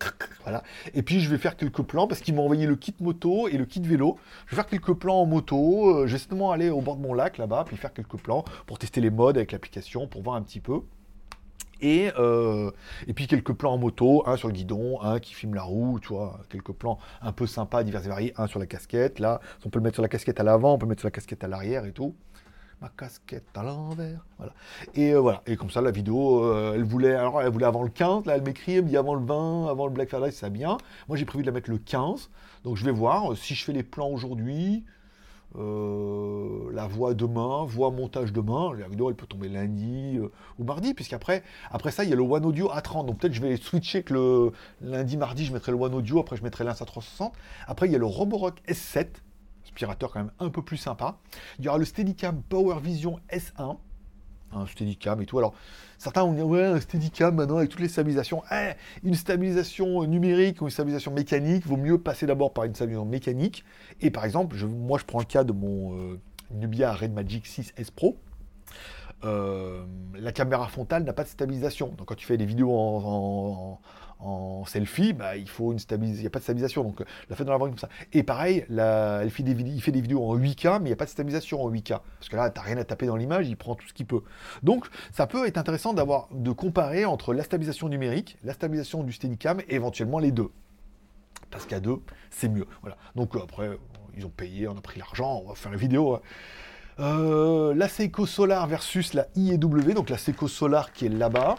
*laughs* voilà. Et puis, je vais faire quelques plans parce qu'ils m'ont envoyé le kit moto et le kit vélo. Je vais faire quelques plans en moto. Euh, je vais simplement aller au bord de mon lac là-bas, puis faire quelques plans pour tester les modes avec l'application, pour voir un petit peu. Et, euh, et puis quelques plans en moto, un sur le guidon, un qui filme la roue, tu vois, quelques plans un peu sympas, divers et variés, un sur la casquette, là, on peut le mettre sur la casquette à l'avant, on peut le mettre sur la casquette à l'arrière et tout. Ma casquette à l'envers, voilà. Et euh, voilà, et comme ça la vidéo, euh, elle voulait, alors elle voulait avant le 15, là elle m'écrit, elle me dit avant le 20, avant le Black Friday, c'est bien. Moi j'ai prévu de la mettre le 15, donc je vais voir si je fais les plans aujourd'hui, euh, la voix demain, voix montage demain. La elle peut tomber lundi euh, ou mardi, puisqu'après, après ça, il y a le One Audio A30. Donc peut-être je vais switcher que le lundi, mardi, je mettrai le One Audio, après je mettrai l'Insta 360. Après, il y a le Roborock S7, aspirateur quand même un peu plus sympa. Il y aura le Steadicam Power Vision S1 un Steadicam et tout. Alors, certains ont dit, ouais, un Steadicam maintenant avec toutes les stabilisations. Eh, une stabilisation numérique ou une stabilisation mécanique, vaut mieux passer d'abord par une stabilisation mécanique. Et par exemple, je, moi je prends le cas de mon euh, Nubia Red Magic 6S Pro. Euh, la caméra frontale n'a pas de stabilisation. Donc quand tu fais des vidéos en selfie, bah, il faut une stabilisation, il n'y a pas de stabilisation, donc la fait dans la comme ça. Et pareil, elle fait des, il fait des vidéos en 8K, mais il n'y a pas de stabilisation en 8K, parce que là, tu n'as rien à taper dans l'image, il prend tout ce qu'il peut. Donc, ça peut être intéressant d'avoir, de comparer entre la stabilisation numérique, la stabilisation du Steadicam, et éventuellement les deux. Parce qu'à deux, c'est mieux. Voilà. Donc après, ils ont payé, on a pris l'argent, on va faire la vidéo. Hein. Euh, la Seiko Solar versus la IEW, donc la Seiko Solar qui est là-bas.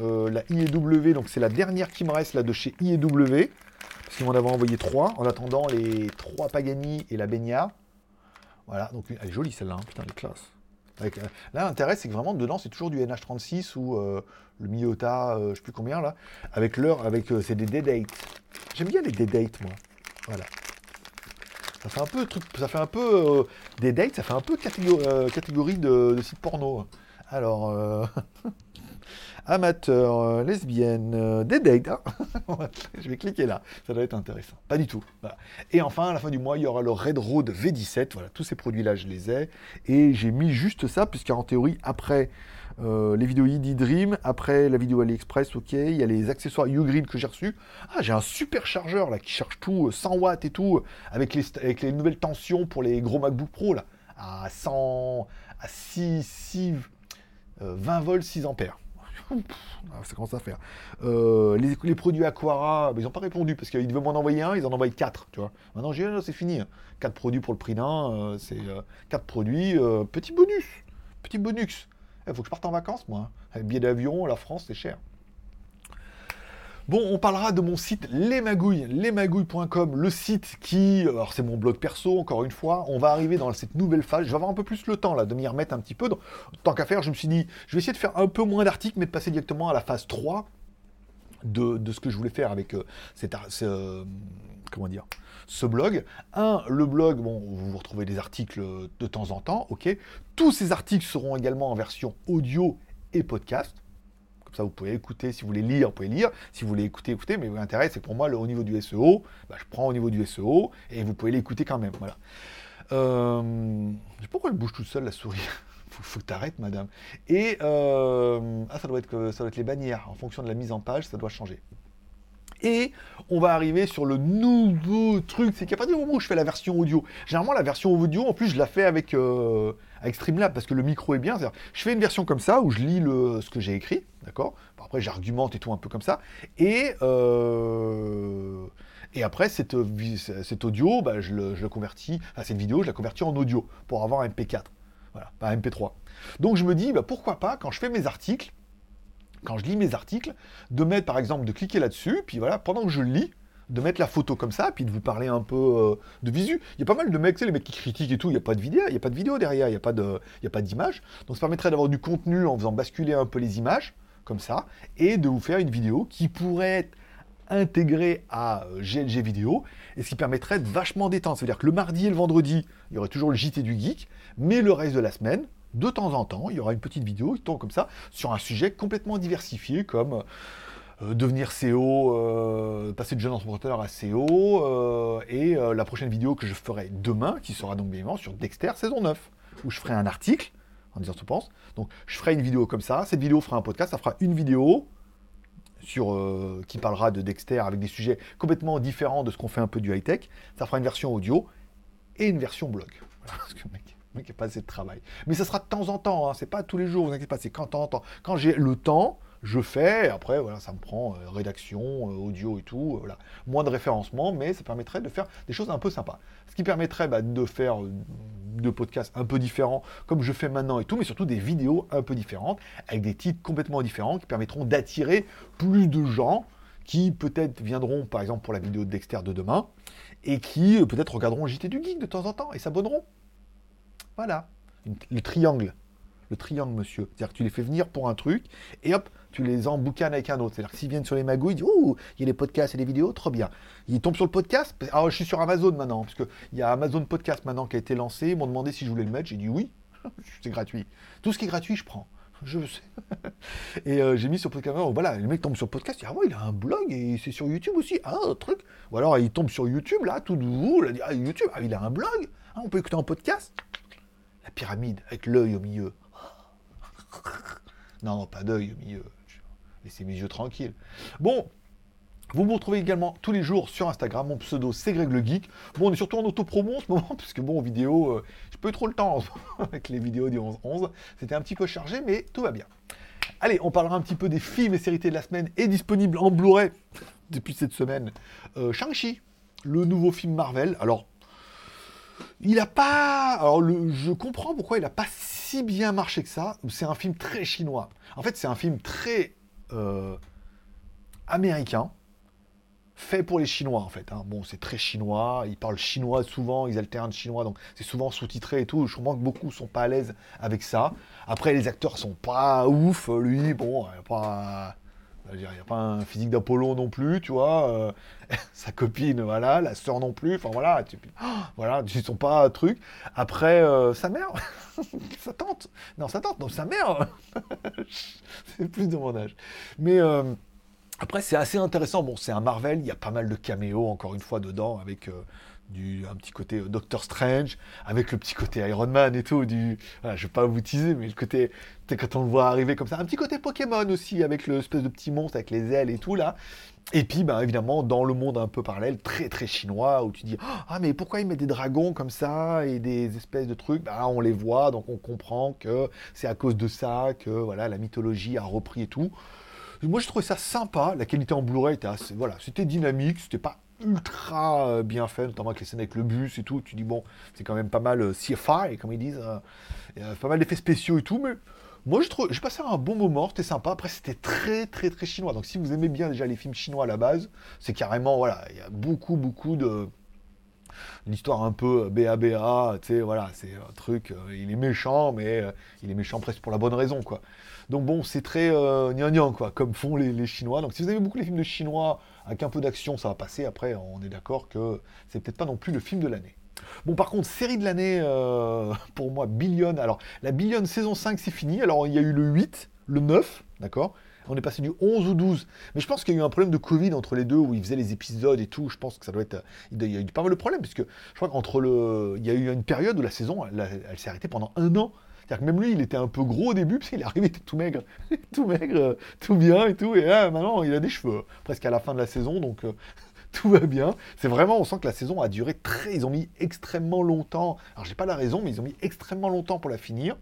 Euh, la IEW, donc c'est la dernière qui me reste là de chez IEW. Parce qu'ils m'en avaient envoyé trois. En attendant les trois Pagani et la Benya. Voilà, donc elle est jolie celle-là, hein. putain, elle est classe. Euh, là, l'intérêt, c'est que vraiment dedans, c'est toujours du NH36 ou euh, le Miyota, je sais plus combien là, avec l'heure, avec c'est des day dates. J'aime bien les day dates, moi. Voilà. Ça fait un peu truc, ça fait un peu des dates, ça fait un peu catégorie, catégorie de, de site porno. Alors, *laughs* Amateur, euh, lesbienne, euh, des dates. hein. *laughs* *laughs* je vais cliquer là, ça doit être intéressant. Pas du tout. Et enfin, à la fin du mois, il y aura le Red Road V17. Voilà, tous ces produits-là, je les ai. Et j'ai mis juste ça, puisqu'en théorie, après euh, les vidéos ID Dream, après la vidéo AliExpress, ok, il y a les accessoires Ugreen que j'ai reçus. Ah, j'ai un super chargeur là qui charge tout, euh, 100 watts et tout, avec les, avec les nouvelles tensions pour les gros MacBook Pro là, à 100, à 6, 6, euh, 20 volts, 6 ampères. Ah, ça commence à faire. Euh, les, produits Aquara, bah, ils n'ont pas répondu parce qu'ils devaient m'en envoyer un, ils en envoient 4, tu vois. Maintenant, j'ai c'est fini. 4 produits pour le prix d'un, euh, c'est 4 produits, euh, petit bonus. Petit bonus. Il faut que je parte en vacances, moi. Avec billet d'avion, la France, c'est cher. Bon, on parlera de mon site Les Magouilles, lesmagouilles.com, le site qui, alors c'est mon blog perso, encore une fois, on va arriver dans cette nouvelle phase, je vais avoir un peu plus le temps de m'y remettre un petit peu, tant qu'à faire, je me suis dit, je vais essayer de faire un peu moins d'articles, mais de passer directement à la phase 3 de, ce que je voulais faire avec euh, cet ar- ce, euh, comment dire, ce blog. Un, le blog, bon, vous retrouvez des articles de temps en temps, ok. Tous ces articles seront également en version audio et podcast. Ça, vous pouvez écouter. Si vous voulez lire, vous pouvez lire. Si vous voulez écouter, écoutez. Mais l'intérêt, c'est pour moi, le, au niveau du SEO, bah, je prends au niveau du SEO et vous pouvez l'écouter quand même. Voilà. Euh, pourquoi elle bouge toute seule, la souris *laughs* faut, faut que t'arrêtes, madame. Et euh, ah, ça doit être ça doit être les bannières. En fonction de la mise en page, ça doit changer. Et on va arriver sur le nouveau truc, c'est qu'à partir du moment où je fais la version audio, généralement la version audio, en plus je la fais avec, euh, avec Streamlab parce que le micro est bien. Je fais une version comme ça où je lis le, ce que j'ai écrit, d'accord? Après j'argumente et tout un peu comme ça. Et, euh, et après cette, cet audio, bah, je, le, convertis, enfin cette vidéo, je la convertis en audio pour avoir un MP4. Voilà, pas un MP3. Donc je me dis, bah, pourquoi pas, quand je fais mes articles, quand je lis mes articles, de mettre par exemple, de cliquer là-dessus, puis voilà, pendant que je lis, de mettre la photo comme ça, puis de vous parler un peu euh, de visu. Il y a pas mal de mecs, sais, les mecs qui critiquent et tout, il n'y a pas de vidéo, il y a pas de vidéo derrière, il n'y a pas d'image. Donc ça permettrait d'avoir du contenu en faisant basculer un peu les images, comme ça, et de vous faire une vidéo qui pourrait être intégrée à euh, GLG vidéo, et ce qui permettrait de vachement détendre. C'est-à-dire que le mardi et le vendredi, il y aurait toujours le JT du geek, mais le reste de la semaine, de temps en temps, il y aura une petite vidéo qui tombe comme ça sur un sujet complètement diversifié comme euh, devenir CEO, euh, passer de jeune entrepreneur à CEO, euh, et euh, la prochaine vidéo que je ferai demain, qui sera donc bien évidemment sur Dexter saison 9, où je ferai un article en disant ce que tu penses. Donc je ferai une vidéo comme ça, cette vidéo fera un podcast, ça fera une vidéo sur, euh, qui parlera de Dexter avec des sujets complètement différents de ce qu'on fait un peu du high-tech. Ça fera une version audio et une version blog. *laughs* Parce que mec, mec n'a pas assez de travail. Mais ça sera de temps en temps, hein, c'est pas tous les jours, vous inquiétez pas, c'est quand. Quand j'ai le temps, je fais, après, voilà, ça me prend euh, rédaction, euh, audio et tout, euh, voilà. Moins de référencement, mais ça permettrait de faire des choses un peu sympas. Ce qui permettrait bah, de faire euh, de podcasts un peu différents, comme je fais maintenant et tout, mais surtout des vidéos un peu différentes, avec des titres complètement différents, qui permettront d'attirer plus de gens qui peut-être viendront, par exemple, pour la vidéo de Dexter de demain, et qui peut-être regarderont JT du Geek de temps en temps, et s'abonneront. Voilà. Le triangle. Le triangle, monsieur. C'est-à-dire que tu les fais venir pour un truc, et hop, tu les emboucanes avec un autre. C'est-à-dire que s'ils viennent sur les magouilles, ils disent Ouh, il y a les podcasts et les vidéos, trop bien. Ils tombent sur le podcast. Alors, je suis sur Amazon maintenant, parce qu'il y a Amazon Podcast maintenant qui a été lancé. Ils m'ont demandé si je voulais le mettre. J'ai dit oui, *laughs* c'est gratuit. Tout ce qui est gratuit, je prends. Je sais. *laughs* et euh, j'ai mis sur podcast. oh, Voilà, le mec tombe sur podcast. Il dit, ah ouais, il a un blog et c'est sur YouTube aussi. Ah, un truc. Ou alors il tombe sur YouTube, là, tout. Il a dit, ah, YouTube, ah, il a un blog. Ah, on peut écouter un podcast. La pyramide, avec l'œil au milieu. *laughs* Non, pas d'œil au milieu. Laissez mes yeux tranquilles. Bon, vous me retrouvez également tous les jours sur Instagram. Mon pseudo, c'est Greg le Geek. Bon, on est surtout en autopromo en ce moment, *laughs* puisque bon, vidéo, euh, pas eu trop le temps *laughs* avec les vidéos du 11-11. C'était un petit peu chargé, mais tout va bien. Allez, on parlera un petit peu des films et séries de la semaine et disponible en Blu-ray *laughs* depuis cette semaine. Euh, Shang-Chi, le nouveau film Marvel. Alors, il a pas. Alors, je comprends pourquoi il a pas si bien marché que ça. C'est un film très chinois. En fait, c'est un film très euh, américain, fait pour les Chinois en fait. hein. Bon, c'est très chinois. Ils parlent chinois souvent, ils alternent chinois, donc c'est souvent sous-titré et tout. Je comprends que beaucoup sont pas à l'aise avec ça. Après, les acteurs sont pas ouf. Lui, bon, Il n'y a pas un physique d'Apollon non plus, tu vois. euh, *laughs* sa copine, voilà, la sœur non plus. Enfin voilà, tu, oh, voilà, ils sont pas truc. Après, euh, sa mère, *laughs* sa tante. Non, sa tante, non, sa mère. *laughs* c'est plus de mon âge. Mais euh, après, c'est assez intéressant. Bon, c'est un Marvel, il y a pas mal de caméos, encore une fois, dedans, avec euh, du, un petit côté euh, Doctor Strange, avec le petit côté Iron Man et tout. Du, voilà, je vais pas vous teaser, mais le côté, quand on le voit arriver comme ça, un petit côté Pokémon aussi, avec l'espèce de petit monstre avec les ailes et tout, là. Et puis, bah, évidemment, dans le monde un peu parallèle, très très chinois, où tu dis Ah, mais pourquoi ils mettent des dragons comme ça et des espèces de trucs? Bah, On les voit, donc on comprend que c'est à cause de ça que voilà, la mythologie a repris et tout. Moi, je trouvais ça sympa. La qualité en Blu-ray était assez. Voilà, c'était dynamique, c'était pas ultra euh, bien fait, notamment avec les scènes avec le bus et tout. Tu dis, bon, c'est quand même pas mal euh, CFI, comme ils disent. euh, pas mal d'effets spéciaux et tout, mais. Moi, je trouve, j'ai passé un bon moment, c'était sympa. Après, c'était très, très, très chinois. Donc, si vous aimez bien déjà les films chinois à la base, c'est carrément, voilà, il y a beaucoup, beaucoup de, une histoire un peu BABA, tu sais, voilà, c'est un truc, il est méchant, mais il est méchant presque pour la bonne raison, quoi. Donc bon, c'est très euh, gnangnan, quoi, comme font les, les Chinois. Donc si vous aimez beaucoup les films de Chinois, avec un peu d'action, ça va passer. Après, on est d'accord que c'est peut-être pas non plus le film de l'année. Bon, par contre, série de l'année, euh, pour moi, Billion. Alors, la Billion saison 5, c'est fini. Alors, il y a eu le 8, le 9, d'accord? On est passé du 11 au 12. Mais je pense qu'il y a eu un problème de Covid entre les deux, où ils faisaient les épisodes et tout. Je pense que ça doit être... Il y a eu pas mal de problèmes, puisque je crois qu'entre le... Il y a eu une période où la saison, elle s'est arrêtée pendant un an. Que même lui, il était un peu gros au début, puis il est arrivé, il était tout maigre. *laughs* tout maigre, euh, tout bien et tout. Et maintenant, il a des cheveux, presque à la fin de la saison, donc... euh, *laughs* tout va bien. C'est vraiment, on sent que la saison a duré très. Ils ont mis extrêmement longtemps. Alors, j'ai pas la raison, mais ils ont mis extrêmement longtemps pour la finir.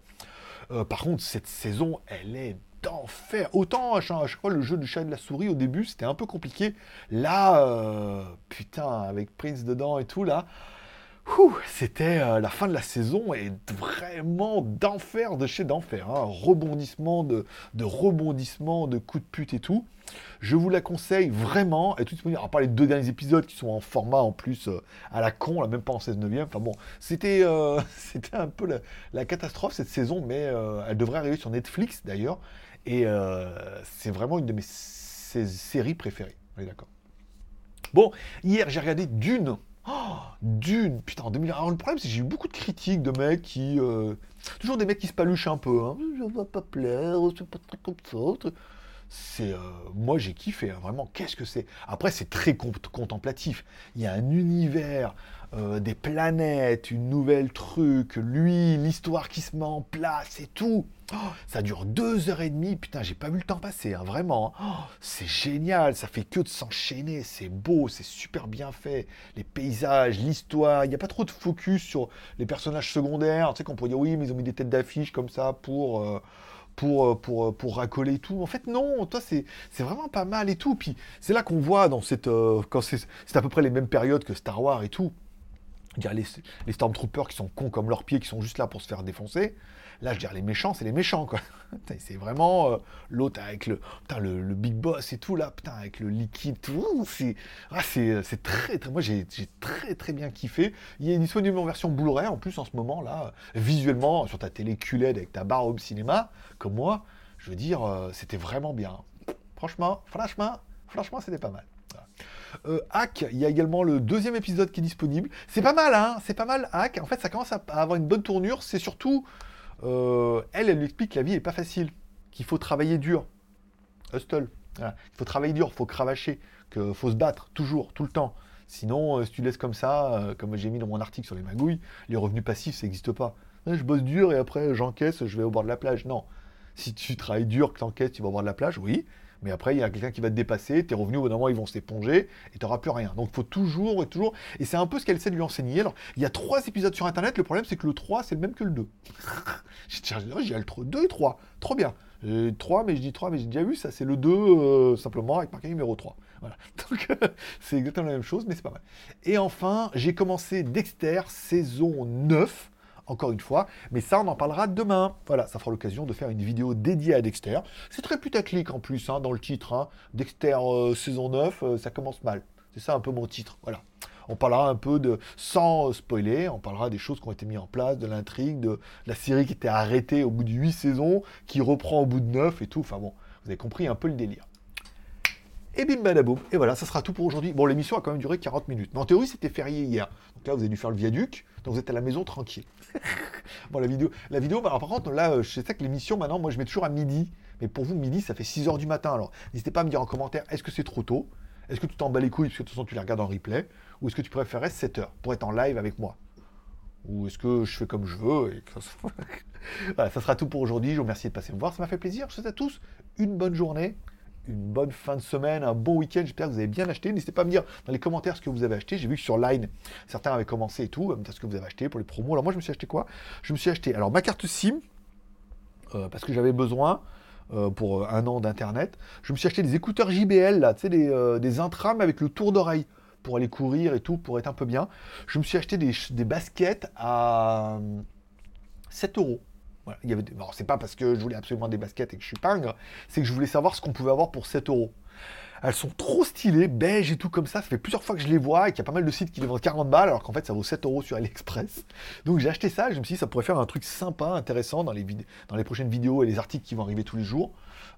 Euh, par contre, cette saison, elle est d'enfer. Autant à chaque, fois, le jeu du chat et de la souris, au début, c'était un peu compliqué. Là, putain, avec Prince dedans et tout, là. C'était euh, la fin de la saison et vraiment d'enfer de chez d'enfer. hein. Rebondissement de, de rebondissement, de coups de pute et tout. Je vous la conseille vraiment. Et tout disponible. À part les deux derniers épisodes qui sont en format en plus euh, à la con, là, même pas en 16 neuvième. Enfin bon, c'était euh, *laughs* c'était un peu la, la catastrophe cette saison, mais elle devrait arriver sur Netflix d'ailleurs. Et c'est vraiment une de mes sé- séries préférées. On est d'accord. Bon, hier j'ai regardé Dune. Oh, Dune, putain, en 2000. Alors le problème c'est que j'ai eu beaucoup de critiques de mecs qui. euh, toujours des mecs qui se paluchent un peu. Hein. Je vais pas plaire, c'est pas très comme ça. C'est. euh, moi j'ai kiffé, hein, vraiment. Qu'est-ce que c'est? Après, c'est très con- contemplatif. Il y a un univers, euh, des planètes, une nouvelle truc, lui, l'histoire qui se met en place et tout. Oh, ça dure deux heures et demie. Putain, j'ai pas vu le temps passer, hein, vraiment. hein. Oh, c'est génial, ça fait que de s'enchaîner. C'est beau, c'est super bien fait. Les paysages, l'histoire. Il n'y a pas trop de focus sur les personnages secondaires. Tu sais qu'on pourrait dire oui, mais ils ont mis des têtes d'affiche comme ça pour. euh, pour, euh, pour, pour racoler tout. En fait, non, toi, c'est vraiment pas mal et tout. Puis c'est là qu'on voit dans cette. euh, quand c'est à peu près les mêmes périodes que Star Wars et tout. Je les, Stormtroopers qui sont cons comme leurs pieds, qui sont juste là pour se faire défoncer. Là, je veux dire, les méchants, c'est les méchants, quoi. *laughs* C'est vraiment euh, l'autre avec le, putain, le, big boss et tout, là, putain, avec le liquide, ah, c'est c'est très, très. Moi, j'ai j'ai très, très bien kiffé. Il est disponible en version Blu-ray, en plus, en ce moment, là, visuellement, sur ta télé QLED avec ta barre home cinéma, comme moi, je veux dire, euh, c'était vraiment bien. Franchement, franchement, franchement, c'était pas mal. Euh, Hack, il y a également le deuxième épisode qui est disponible. C'est pas mal, hein C'est pas mal, Hack. En fait, ça commence à avoir une bonne tournure. C'est surtout, euh, elle, elle lui explique que la vie est pas facile, qu'il faut travailler dur. Hustle. Il faut travailler dur, il faut cravacher, qu'il faut se battre toujours, tout le temps. Sinon, euh, si tu laisses comme ça, comme j'ai mis dans mon article sur les magouilles, les revenus passifs, ça n'existe pas. Je bosse dur et après j'encaisse, je vais au bord de la plage. Non. Si tu travailles dur, que tu encaisses, tu vas au bord de la plage, oui. Mais après, il y a quelqu'un qui va te dépasser, tes revenus, au bout d'un moment, ils vont s'éponger et tu n'auras plus rien. Donc, il faut toujours et toujours. Et c'est un peu ce qu'elle essaie de lui enseigner. Alors, il y a trois épisodes sur Internet. Le problème, c'est que le 3, c'est le même que le 2. *laughs* j'ai le 3, 2 et 3. Trop bien. Euh, 3, mais je dis 3, mais j'ai déjà vu ça. C'est le 2, euh, simplement, avec marqué numéro 3. Voilà. *laughs* Donc, *laughs* c'est exactement la même chose, mais c'est pas mal. Et enfin, j'ai commencé Dexter, saison 9 encore une fois, mais ça on en parlera demain. Voilà, ça fera l'occasion de faire une vidéo dédiée à Dexter. C'est très putaclic en plus hein, dans le titre. hein. Dexter euh, saison 9, euh, ça commence mal. C'est ça un peu mon titre. Voilà. On parlera un peu de, sans euh, spoiler, on parlera des choses qui ont été mises en place, de l'intrigue, de la série qui était arrêtée au bout de 8 saisons, qui reprend au bout de 9 et tout. Enfin bon, vous avez compris un peu le délire. Et bim badaboum. Et voilà, ça sera tout pour aujourd'hui. Bon, l'émission a quand même duré 40 minutes. Mais en théorie, c'était férié hier. Donc là, vous avez dû faire le viaduc. Donc vous êtes à la maison tranquille. Bon, la vidéo, la vidéo bah, par contre, là, euh, je sais que l'émission, maintenant, moi, je mets toujours à midi. Mais pour vous, midi, ça fait 6 heures du matin. Alors, n'hésitez pas à me dire en commentaire, est-ce que c'est trop tôt? Est-ce que tu t'en bats les couilles, parce que de toute façon, tu les regardes en replay? Ou est-ce que tu préférerais 7 heures pour être en live avec moi? Ou est-ce que je fais comme je veux et que ça... *laughs* voilà, ça sera tout pour aujourd'hui. Je vous remercie de passer me voir. Ça m'a fait plaisir. Je vous souhaite à tous une bonne journée une bonne fin de semaine, un bon week-end. J'espère que vous avez bien acheté. N'hésitez pas à me dire dans les commentaires ce que vous avez acheté. J'ai vu que sur Line, certains avaient commencé et tout. Ce que vous avez acheté pour les promos. Alors moi, je me suis acheté quoi? Je me suis acheté alors ma carte SIM euh, parce que j'avais besoin. Euh, pour un an d'internet, je me suis acheté des écouteurs JBL là, tu sais des, euh, avec le tour d'oreille pour aller courir et tout, pour être un peu bien. Je me suis acheté des, des baskets à 7 euros. Voilà, il y avait c'est pas parce que je voulais absolument des baskets et que je suis pingre, c'est que je voulais savoir ce qu'on pouvait avoir pour 7 euros. Elles sont trop stylées, beige et tout comme ça. Ça fait plusieurs fois que je les vois et qu'il y a pas mal de sites qui les vendent 40 balles alors qu'en fait ça vaut 7 euros sur AliExpress. Donc j'ai acheté ça je me suis dit ça pourrait faire un truc sympa, intéressant dans les, dans les prochaines vidéos et les articles qui vont arriver tous les jours.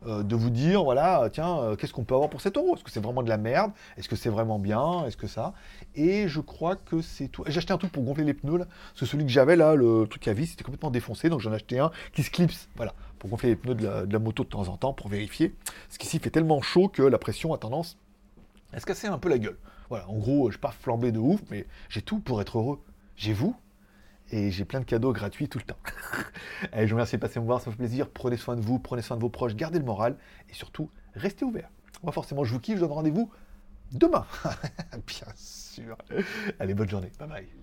Euh, de vous dire, voilà, tiens, euh, qu'est-ce qu'on peut avoir pour 7 euros Est-ce que c'est vraiment de la merde? Est-ce que c'est vraiment bien? Est-ce que ça? Et je crois que c'est tout. J'ai acheté un truc pour gonfler les pneus, là, parce que celui que j'avais là, le truc à vis, c'était complètement défoncé, donc j'en ai acheté un qui se clipse, voilà, pour gonfler les pneus de la, moto de temps en temps, pour vérifier. Ce qu'ici fait tellement chaud que la pression a tendance à se casser un peu la gueule. Voilà, en gros, je pas flambé de ouf, mais j'ai tout pour être heureux. J'ai vous, et j'ai plein de cadeaux gratuits tout le temps. *laughs* Allez, je vous remercie de passer me voir, ça fait plaisir. Prenez soin de vous, prenez soin de vos proches, gardez le moral et surtout, restez ouverts. Moi, forcément, je vous kiffe, je vous donne rendez-vous demain. *laughs* Bien sûr. Allez, bonne journée. Bye bye.